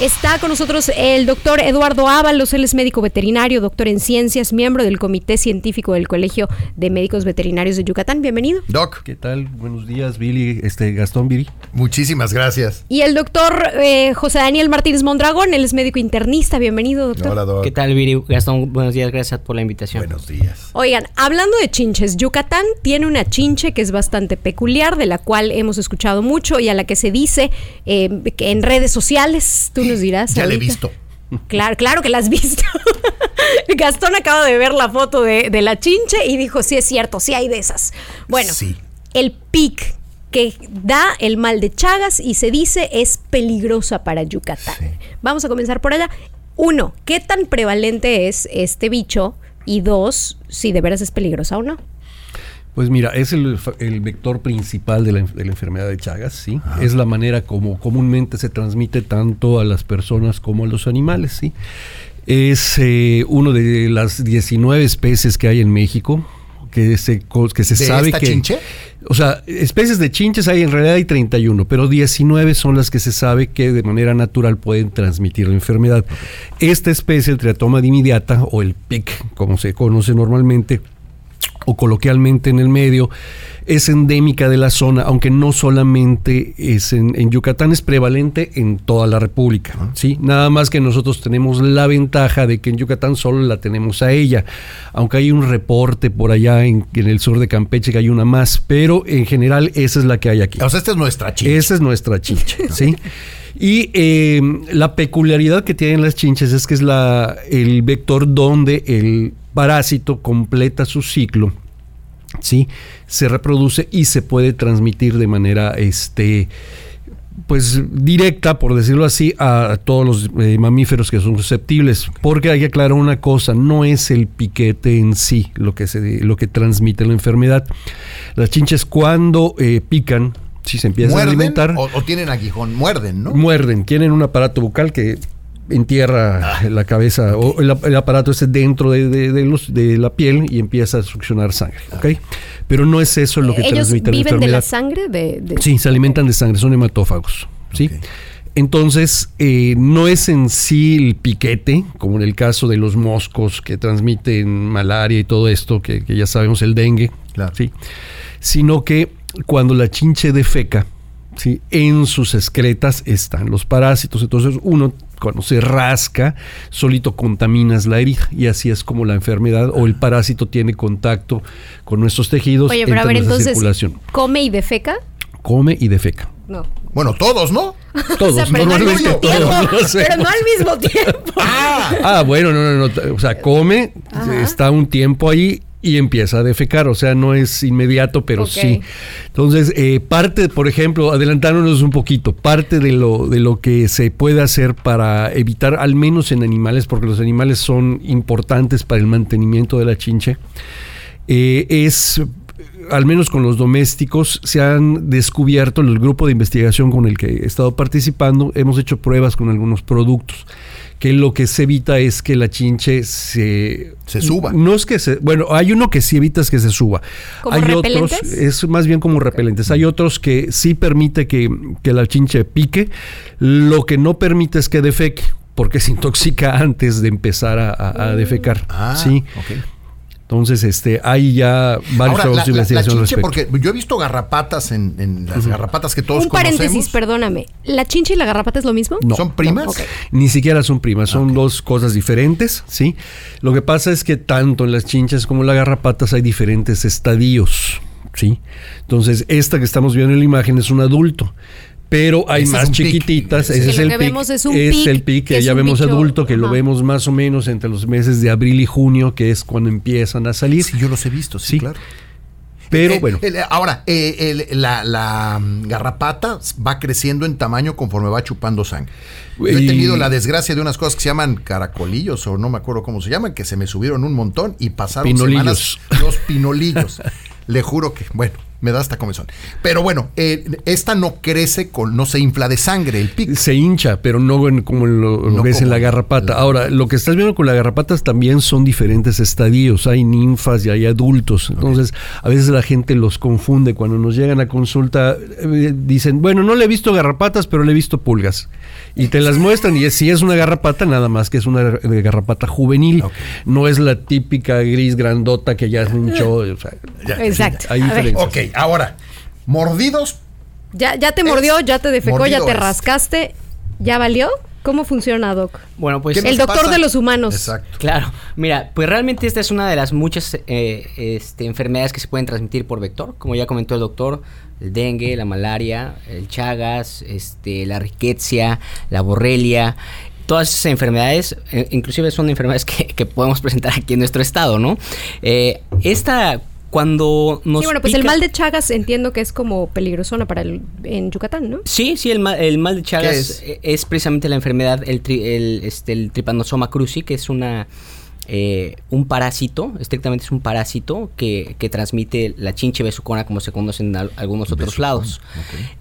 Está con nosotros el doctor Eduardo Ábalos, él es médico veterinario, doctor en ciencias, miembro del Comité Científico del Colegio de Médicos Veterinarios de Yucatán. Bienvenido. Doc. ¿Qué tal? Buenos días, Billy, este Gastón Billy. Muchísimas gracias. Y el doctor eh, José Daniel Martínez Mondragón, él es médico internista. Bienvenido, doctor. Hola, Doc. ¿Qué tal, Viri? Gastón, buenos días, gracias por la invitación. Buenos días. Oigan, hablando de chinches, Yucatán tiene una chinche que es bastante peculiar, de la cual hemos escuchado mucho y a la que se dice eh, que en redes sociales, tú nos dirás. Ya la he visto. Claro, claro que la has visto. Gastón acaba de ver la foto de, de la chinche y dijo, sí es cierto, sí hay de esas. Bueno, Sí. el pic que da el mal de Chagas y se dice es peligrosa para Yucatán. Sí. Vamos a comenzar por allá. Uno, ¿qué tan prevalente es este bicho? Y dos, si de veras es peligrosa o no. Pues mira, es el, vector principal de la, en- de la enfermedad de Chagas, ¿sí? Es la manera como comúnmente se transmite tanto a las personas como a los animales, ¿sí? Es eh, uno de las 19 especies que hay en México, que se, que se ¿De sabe esta que... chinche? O sea, especies de chinches hay en realidad hay 31, pero 19 son las que se sabe que de manera natural pueden transmitir la enfermedad. Esta especie, el triatoma dimidiata o el PIC, como se conoce normalmente, o coloquialmente en el medio, es endémica de la zona, aunque no solamente es en, en Yucatán, es prevalente en toda la República. ¿sí? Nada más que nosotros tenemos la ventaja de que en Yucatán solo la tenemos a ella, aunque hay un reporte por allá en, en el sur de Campeche que hay una más, pero en general esa es la que hay aquí. O sea, esta es nuestra chinche. Esa es nuestra chinche, ¿sí? Y eh, la peculiaridad que tienen las chinches es que es el vector donde el parásito completa su ciclo, ¿sí? Se reproduce y se puede transmitir de manera, este, pues directa, por decirlo así, a todos los eh, mamíferos que son susceptibles. Porque hay que aclarar una cosa, no es el piquete en sí lo que, se, lo que transmite la enfermedad. Las chinches cuando eh, pican, si se empiezan a ¿Muerden alimentar, o, o tienen aguijón? Muerden, ¿no? muerden, tienen un aparato bucal que entierra Ah. la cabeza o el, el aparato ese dentro de, de- de los, de la piel y empieza a succionar sangre, ¿ok? Pero no es eso lo que ¿Ellos transmite la viven de enfermedad. la sangre? De, de- Sí, se alimentan de sangre, son hematófagos, ¿sí? Entonces, eh, no es en sí el piquete, como en el caso de los moscos que transmiten malaria y todo esto, que, que ya sabemos el dengue, Claro. ¿sí? Sino que cuando la chinche defeca, ¿sí? en sus excretas están los parásitos. Entonces, uno cuando se rasca, solito contaminas la herida y así es como la enfermedad o el parásito tiene contacto con nuestros tejidos. Oye, pero a ver, entonces, circulación. ¿come y defeca? Come y defeca. No. Bueno, todos, ¿no? Todos, O sea, pero no al normalmente mismo tiempo. todos. Pero no al mismo tiempo. Ah, bueno, no, no, no. O sea, come, Ajá. está un tiempo ahí y empieza a defecar. O sea, no es inmediato, pero sí. Entonces, eh, parte, por ejemplo, adelantándonos un poquito, parte de lo, de lo que se puede hacer para evitar, al menos en animales, porque los animales son importantes para el mantenimiento de la chinche, eh, es al menos con los domésticos, se han descubierto en el grupo de investigación con el que he estado participando, hemos hecho pruebas con algunos productos, que lo que se evita es que la chinche se... Se suba. No es que se... Bueno, hay uno que sí evitas que se suba. ¿Como hay repelentes? otros, es más bien como repelentes. Hay otros que sí permite que, que la chinche pique, lo que no permite es que defeque porque se intoxica antes de empezar a, a- a defecar. Ah, sí. ok. Entonces, este, hay ya varios Ahora, trabajos la, de la- la investigación chinche, respecto. porque yo he visto garrapatas en, en las garrapatas que todos Un paréntesis, perdóname. ¿La chinche y la garrapata es lo mismo? No. ¿Son primas? No. Ni siquiera son primas, son dos cosas diferentes, ¿sí? Lo que pasa es que tanto en las chinchas como en las garrapatas hay diferentes estadios, ¿sí? Entonces, esta que estamos viendo en la imagen es un adulto. Pero hay Ese más chiquititas, ese es lo el que pic, vemos es un es pic, el pic que ya vemos bicho, adulto, que lo vemos más o menos entre los meses de abril y junio, que es cuando empiezan a salir. Sí, yo los he visto, sí, Sí. claro. Pero Eh, bueno, el- ahora, eh, el- la, la, mm, garrapata va creciendo en tamaño conforme va chupando sangre. Yo he Y- tenido la desgracia de unas cosas que se llaman caracolillos o no me acuerdo cómo se llaman, que se me subieron un montón y pasaron Pinolillos. semanas los pinolillos. Le juro que, bueno, me da hasta comezón. Pero bueno, eh, esta no crece con, no se infla de sangre el pic. Se hincha, pero no en- como lo, lo No ves en la garrapata. la- Ahora, lo que estás viendo con la garrapatas también son diferentes estadios. Hay ninfas y hay adultos. Entonces, a veces la gente los confunde. Cuando nos llegan a consulta, eh, dicen, bueno, no le he visto garrapatas, pero le he visto pulgas. Y te las muestran y es- si es una garrapata, nada más que es una garrapata juvenil. No es la típica gris grandota que ya se hinchó. o sea. Exacto. hay diferencias. Ok, ahora, mordidos, ya, ya te mordió, ya te defecó, ya te es. rascaste. ¿Ya valió? ¿Cómo funciona, Doc? Bueno, pues ¿qué nos El doctor pasa? de los humanos. Exacto. Claro, mira, pues realmente esta es una de las muchas eh, este, enfermedades que se pueden transmitir por vector, como ya comentó el doctor, el dengue, la malaria, el chagas, este, la riquecia, la borrelia, todas esas enfermedades, eh, inclusive son enfermedades que, que podemos presentar aquí en nuestro estado, ¿no? Eh, esta, cuando nos Sí, bueno, pues el mal de Chagas entiendo que es como peligrosona para el, en Yucatán, ¿no? Sí, sí, el mal, el mal de Chagas es? es precisamente la enfermedad, el, tri- el, este, el tripanosoma cruzi, que es una eh, un parásito, estrictamente es un parásito que, que transmite la chinche besucona como se conoce en al- algunos otros Besucona, lados.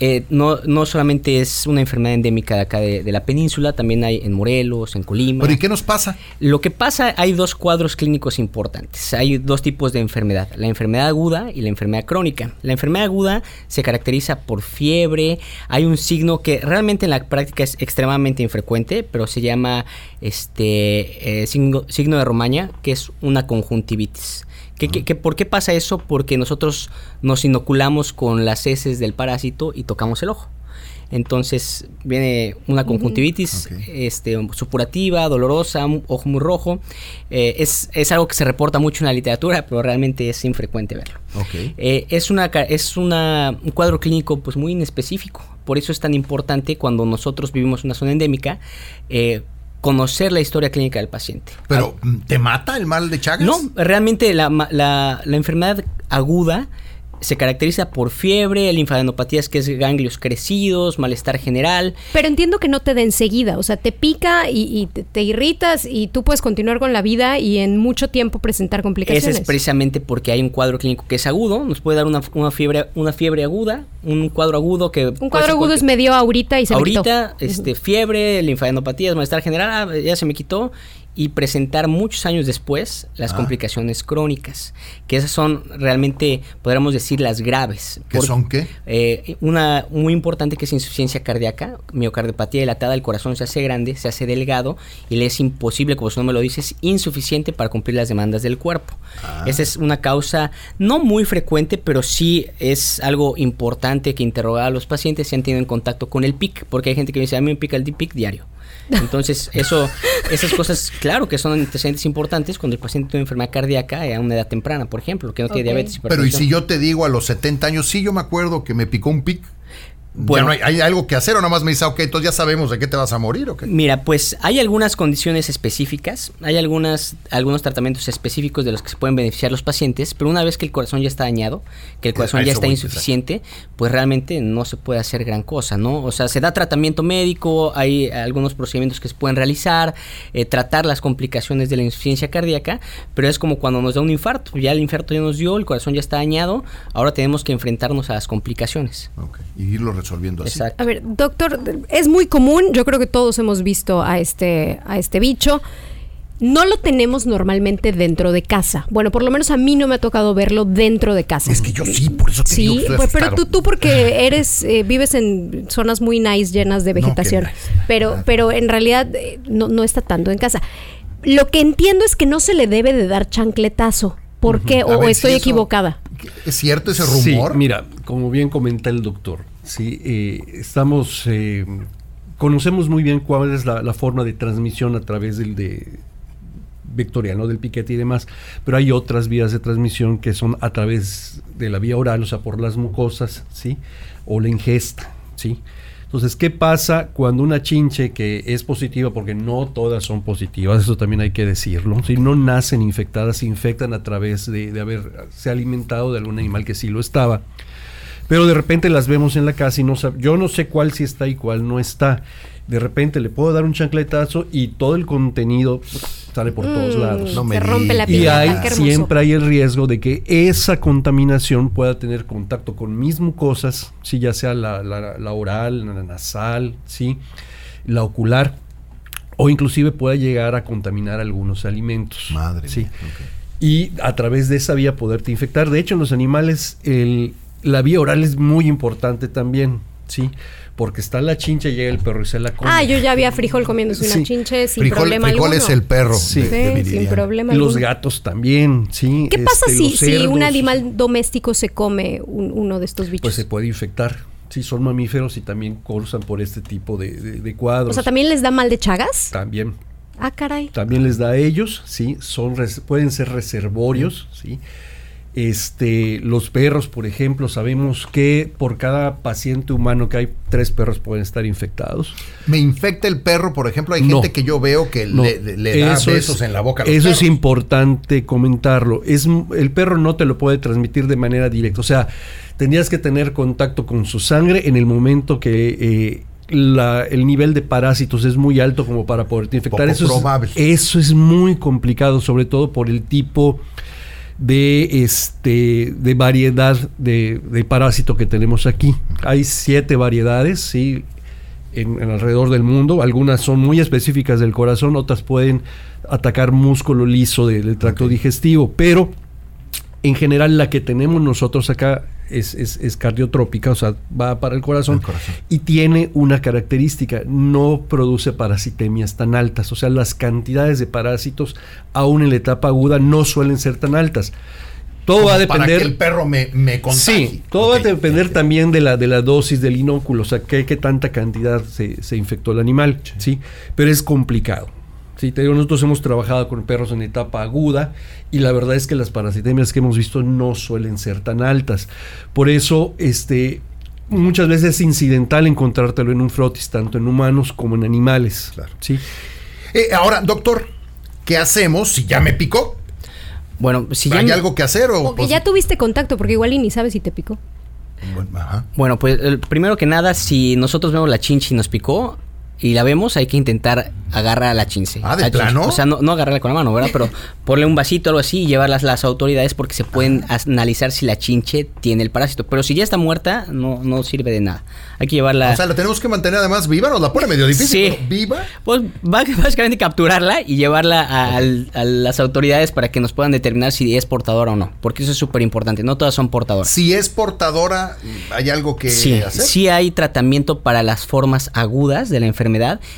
Eh, no, no solamente es una enfermedad endémica de acá de, de la península, también hay en Morelos, en Colima. Pero ¿y qué nos pasa? Lo que pasa, hay dos cuadros clínicos importantes. Hay dos tipos de enfermedad, la enfermedad aguda y la enfermedad crónica. La enfermedad aguda se caracteriza por fiebre, hay un signo que realmente en la práctica es extremadamente infrecuente, pero se llama este eh, signo, signo de Romaña, que es una conjuntivitis. ¿Qué, qué- qué- por qué pasa eso? Porque nosotros nos inoculamos con las heces del parásito y tocamos el ojo. Entonces viene una conjuntivitis este, supurativa, dolorosa, un ojo muy rojo. Eh, es, es algo que se reporta mucho en la literatura, pero realmente es infrecuente verlo. Eh, es una, es una, un cuadro clínico pues muy inespecífico. Por eso es tan importante cuando nosotros vivimos en una zona endémica eh, conocer la historia clínica del paciente. Pero, ¿te mata el mal de Chagas? No, realmente la, la- la enfermedad aguda se caracteriza por fiebre, linfadenopatías que es ganglios crecidos, malestar general. Pero entiendo que no te da enseguida, o sea, te pica y, y te, te irritas y tú puedes continuar con la vida y en mucho tiempo presentar complicaciones. Ese es precisamente porque hay un cuadro clínico que es agudo, nos puede dar una, una fiebre, una fiebre aguda, un cuadro agudo que... Un cuadro agudo es medio ahorita y se me quitó. Ahorita, este, fiebre, linfadenopatías, malestar general, ah, ya se me quitó. Y presentar muchos años después las Ah. complicaciones crónicas, que esas son realmente, podríamos decir, las graves. ¿Qué son qué? eh, una muy importante que es insuficiencia cardíaca, miocardiopatía dilatada, el corazón se hace grande, se hace delgado y le es imposible, como su nombre lo dice, es insuficiente para cumplir las demandas del cuerpo. Ah. Esa es una causa no muy frecuente, pero sí es algo importante que interrogar a los pacientes si han tenido en contacto con el PIC, porque hay gente que me dice, a mí me pica el PIC diario. Entonces, eso, esas cosas, claro que son antecedentes importantes cuando el paciente tiene una enfermedad cardíaca a una edad temprana, por ejemplo, que no tiene diabetes. Pero ¿y si yo te digo a los 70 años, sí, yo me acuerdo que me picó un pic? Bueno. Hay, hay algo que hacer o nada más me dice, ok, entonces ya sabemos de qué te vas a morir, ¿ok? Mira, pues hay algunas condiciones específicas, hay algunas, algunos tratamientos específicos de los que se pueden beneficiar los pacientes, pero una vez que el corazón ya está dañado, que el corazón ya está insuficiente, pues realmente no se puede hacer gran cosa, ¿no? O sea, se da tratamiento médico, hay algunos procedimientos que se pueden realizar, eh, tratar las complicaciones de la insuficiencia cardíaca, pero es como cuando nos da un infarto, ya el infarto ya nos dio, el corazón ya está dañado, ahora tenemos que enfrentarnos a las complicaciones. Ok, Y irlo resolviendo así. Exacto. A ver, doctor, es muy común, yo creo que todos hemos visto a este, a este bicho. No lo tenemos normalmente dentro de casa. Bueno, por lo menos a mí no me ha tocado verlo dentro de casa. Es que yo sí, por eso te digo que Sí, pues, pero tú, tú porque eres, eh, vives en zonas muy nice, llenas de vegetación, nice. pero, pero en realidad eh, no, no está tanto en casa. Lo que entiendo es que no se le debe de dar chancletazo. ¿Por qué? O, o ver, estoy si eso- equivocada. ¿Es cierto ese Sí, rumor? mira, como bien comenta el doctor, sí, eh, estamos, eh, conocemos muy bien cuál es la, forma de transmisión a través del de vectorial, ¿no? del piquete y demás, pero hay otras vías de transmisión que son a través de la vía oral, o sea, por las mucosas, ¿sí? O la ingesta, ¿sí? Entonces, ¿qué pasa cuando una chinche que es positiva, porque no todas son positivas, eso también hay que decirlo, si no nacen infectadas, se infectan a través de, de haberse alimentado de algún animal que sí lo estaba, pero de repente las vemos en la casa y no sab- yo no sé cuál sí está y cuál no está. De repente le puedo dar un chancletazo y todo el contenido sale por todos Mm, lados. No me se rompe la. Y hay, siempre hay el riesgo de que esa contaminación pueda tener contacto con mis mucosas, sí, ya sea la, la- la oral, la nasal, sí, la ocular, o inclusive pueda llegar a contaminar algunos alimentos. Madre sí. mía. Y a través de esa vía poderte infectar. De hecho, en los animales el- la vía oral es muy importante también, sí, porque está la chincha, llega el perro y se la come. Ah, yo ya había frijol comiéndose una Sí. chinche sin Frijol, problema frijol alguno. es el perro Sí. de, de Sí, sin problema Los alguno. gatos también, sí. ¿Qué pasa este, si, los si un animal doméstico se come un- uno de estos bichos? Pues se puede infectar. Sí, son mamíferos y también cursan por este tipo de, de- de cuadros. o sea, ¿también les da mal de chagas? También. Ah, caray. También les da a ellos, sí, son res- pueden ser reservorios, sí. Este, los perros, por ejemplo, sabemos que por cada paciente humano que hay, tres perros pueden estar infectados. Me infecta el perro, por ejemplo. Hay No. gente que yo veo que No, le, le da eso besos es- en la boca a los Eso es importante comentarlo. Es, el perro no te lo puede transmitir de manera directa. O sea, tendrías que tener contacto con su sangre en el momento que eh, la- el nivel de parásitos es muy alto como para poderte infectar. Poco eso, probable. Es, eso es muy complicado, sobre todo por el tipo de este de variedad de, de parásito que tenemos aquí. Hay siete variedades, sí, en, en alrededor del mundo. Algunas son muy específicas del corazón, otras pueden atacar músculo liso del, del tracto digestivo, pero en general la que tenemos nosotros acá es, es- es cardiotrópica, o sea, va para el corazón, El corazón. y tiene una característica, no produce parasitemias tan altas, o sea, las cantidades de parásitos aún en la etapa aguda no suelen ser tan altas. Todo va a Como Para depender... que el perro me, me contagie. Sí, todo va a depender también de la, de la dosis del inóculo, o sea, qué, qué tanta cantidad se, se infectó el animal, sí. Pero es complicado. Sí, te digo, nosotros hemos trabajado con perros en etapa aguda y la verdad es que las parasitemias que hemos visto no suelen ser tan altas. Por eso, este, muchas veces es incidental encontrártelo en un frotis, tanto en humanos como en animales. Claro. Sí. Eh, ahora, doctor, ¿qué hacemos si ya me picó? Bueno, si ya ¿Hay me- algo que hacer? O, O que pues, ya tuviste contacto, porque igual y ni sabes si te picó. bueno, ajá. Bueno, pues el- primero que nada, si nosotros vemos la chinche y nos picó y la vemos, hay que intentar agarrar a la chinche. Ah, ¿de plano? O sea, no, no agarrarla con la mano, ¿verdad? Pero ponerle un vasito o algo así y llevarlas a las autoridades porque se pueden Ah. analizar si la chinche tiene el parásito. Pero si ya está muerta, no, no sirve de nada. Hay que llevarla... O sea, la tenemos que mantener además viva, nos la pone medio difícil. Sí. pero ¿Viva? Pues básicamente capturarla y llevarla a, al- a las autoridades para que nos puedan determinar si es portadora o no. Porque eso es súper importante. No todas son portadoras. Si es portadora, ¿hay algo que Sí, hacer? sí hay tratamiento para las formas agudas de la enfermedad.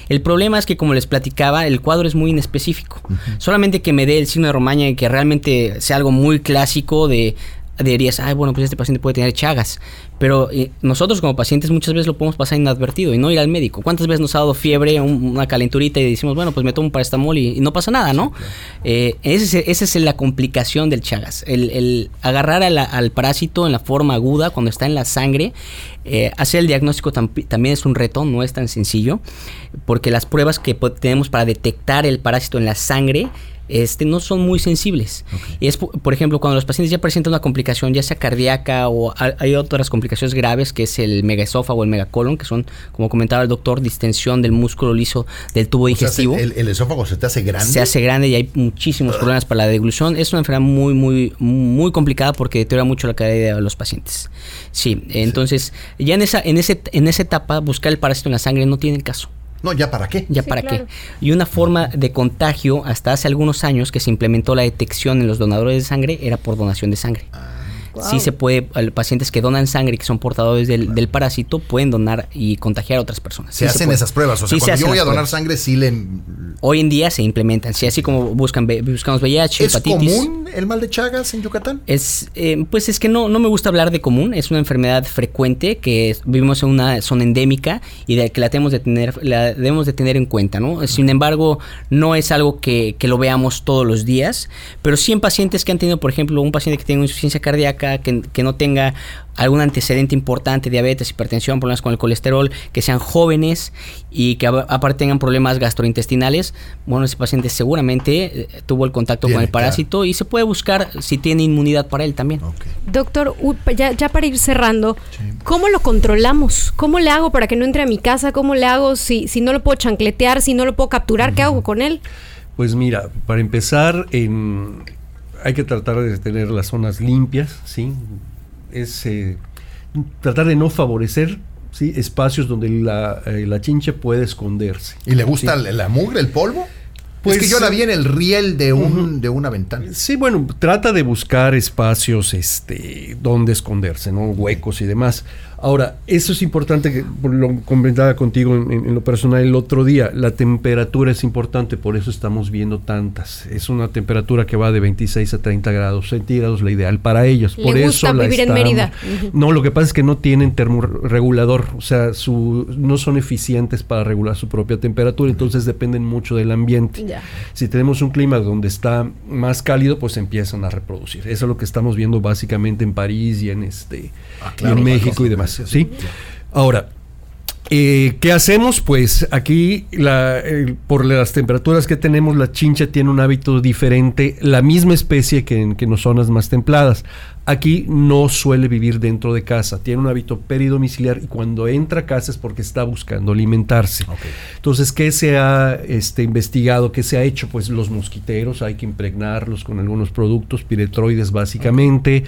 El problema es que, como les platicaba, el cuadro es muy inespecífico. Solamente que me dé el signo de Romaña y que realmente sea algo muy clásico de dirías, ay, bueno, pues este paciente puede tener chagas. Pero eh, nosotros como pacientes muchas veces lo podemos pasar inadvertido y no ir al médico. ¿Cuántas veces nos ha dado fiebre, un- una calenturita y decimos, bueno, pues me tomo un paracetamol y, y no pasa nada, ¿no? Eh, es- esa es la complicación del chagas. El, el agarrar la- al parásito en la forma aguda cuando está en la sangre. eh, hacer el diagnóstico tam- también es un reto, no es tan sencillo, porque las pruebas que tenemos para detectar el parásito en la sangre este, no son muy sensibles. Y es, po- por ejemplo, cuando los pacientes ya presentan una complicación, ya sea cardíaca o ha- hay otras complicaciones graves, que es el megaesófago o el megacolon, que son, como comentaba el doctor, distensión del músculo liso del tubo O sea, digestivo. el, el esófago se te hace grande. se hace grande y hay muchísimos problemas para la deglución. Es una enfermedad muy, muy, muy complicada porque deteriora mucho la calidad de los pacientes. Sí, entonces, ya en esa, en ese, en esa etapa, buscar el parásito en la sangre no tiene caso. No, ¿ya para qué? ¿Ya Sí, para claro. qué? Y una forma de contagio, hasta hace algunos años que se implementó la detección en los donadores de sangre, era por donación de sangre. Wow. Sí se puede, pacientes que donan sangre y que son portadores del, del parásito pueden donar y contagiar a otras personas. Se Sí hacen esas pruebas. O sea, Sí se cuando hacen yo voy a donar pruebas. sangre, sí le. Hoy en día se implementan, sí, así como buscan, buscamos VIH, ¿Es hepatitis. común el mal de Chagas en Yucatán? Es, eh, pues es que no, no me gusta hablar de común, es una enfermedad frecuente que es- vivimos en una zona endémica y de que la tenemos de tener, la debemos de tener en cuenta, ¿no? Sin embargo, no es algo que, que lo veamos todos los días, pero sí en pacientes que han tenido, por ejemplo, un paciente que tenga insuficiencia cardíaca, que, que no tenga algún antecedente importante, diabetes, hipertensión, problemas con el colesterol, que sean jóvenes y que a- aparte tengan problemas gastrointestinales, bueno, ese paciente seguramente eh, tuvo el contacto con el parásito y se puede buscar si tiene inmunidad para él también. Doctor, ya para ir cerrando, ¿cómo lo controlamos? ¿Cómo le hago para que no entre a mi casa? ¿Cómo le hago si, si no lo puedo chancletear, si no lo puedo capturar? ¿Qué hago con él? Pues mira, para empezar, en, hay que tratar de tener las zonas limpias, ¿sí? Es eh, tratar de no favorecer ¿sí? espacios donde la, eh, la chinche puede esconderse. ¿Y le gusta ¿sí? la, la mugre, el polvo? Pues, es que yo la eh, vi en el riel de, un, de una ventana. Sí, bueno, trata de buscar espacios este, donde esconderse, ¿no? Huecos y demás. Ahora, eso es importante, que lo comentaba contigo en, en lo personal el otro día, la temperatura es importante, por eso estamos viendo tantas. Es una temperatura que va de 26 a 30 grados centígrados, la ideal para ellos. Le por gusta eso la vivir en estamos- Mérida. No, lo que pasa es que no tienen termorregulador, o sea, su, no son eficientes para regular su propia temperatura, entonces dependen mucho del ambiente. Ya. Si tenemos un clima donde está más cálido, pues empiezan a reproducir. Eso es lo que estamos viendo básicamente en París y en este Ah, y en México y demás. ¿sí? Ahora, eh, ¿qué hacemos? Pues aquí, la- por las temperaturas que tenemos, la chincha tiene un hábito diferente, la misma especie que en, que en zonas más templadas. Aquí no suele vivir dentro de casa, tiene un hábito peridomiciliar y cuando entra a casa es porque está buscando alimentarse. Entonces, ¿qué se ha este, investigado? ¿Qué se ha hecho? Pues los mosquiteros hay que impregnarlos con algunos productos, piretroides básicamente,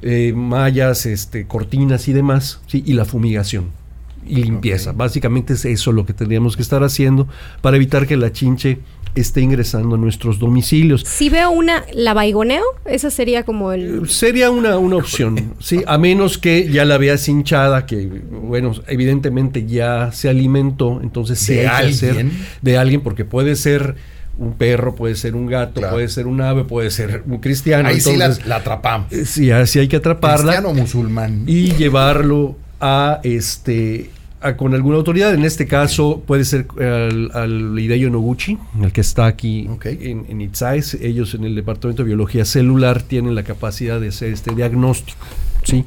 eh, mallas, este, cortinas y demás, ¿sí? y la fumigación y limpieza. Básicamente es eso lo que tendríamos que estar haciendo para evitar que la chinche esté ingresando a nuestros domicilios. Si veo una, ¿la baigoneo? Esa sería como el... Sería una, una opción, ¿sí? A menos que ya la veas hinchada, que, bueno, evidentemente ya se alimentó, entonces sí ¿De hay que hacer alguien? de alguien, porque puede ser un perro, puede ser un gato, Claro. puede ser un ave, puede ser un cristiano. Ahí sí la, entonces, la atrapamos. eh, sí, así hay que atraparla Cristiano o musulmán. y llevarlo a este a- con alguna autoridad. En este caso puede ser al, al Hideo Noguchi, el que está aquí Ok. en, en ITSAES. Ellos en el Departamento de Biología Celular tienen la capacidad de hacer este diagnóstico. ¿sí?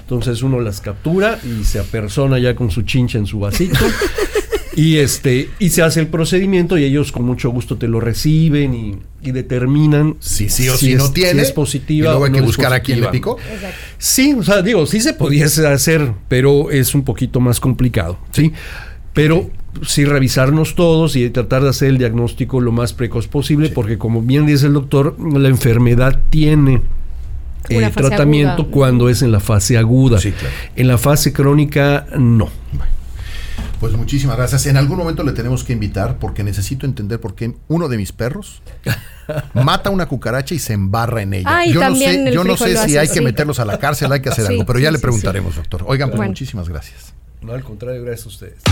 Entonces uno las captura y se apersona ya con su chincha en su vasito. Y este y se hace el procedimiento y ellos con mucho gusto te lo reciben y, y determinan Si sí o si, es, no tiene. es positiva y luego hay o que no buscar a quién le. Sí, o sea, digo, sí se pudiese hacer, pero es un poquito más complicado, ¿sí? Pero sí revisarnos todos y tratar de hacer el diagnóstico lo más precoz posible, porque como bien dice el doctor, la enfermedad tiene eh, Una fase tratamiento aguda. cuando es en la fase aguda. Sí, claro. En la fase crónica, no. Pues muchísimas gracias. En algún momento le tenemos que invitar porque necesito entender por qué uno de mis perros mata una cucaracha y se embarra en ella. Ay, yo no sé, yo no sé si hace, hay que meterlos a la cárcel, hay que hacer Sí, algo, pero ya sí, le sí, preguntaremos, doctor. Oigan, pues Bueno. muchísimas gracias. No, al contrario, gracias a ustedes.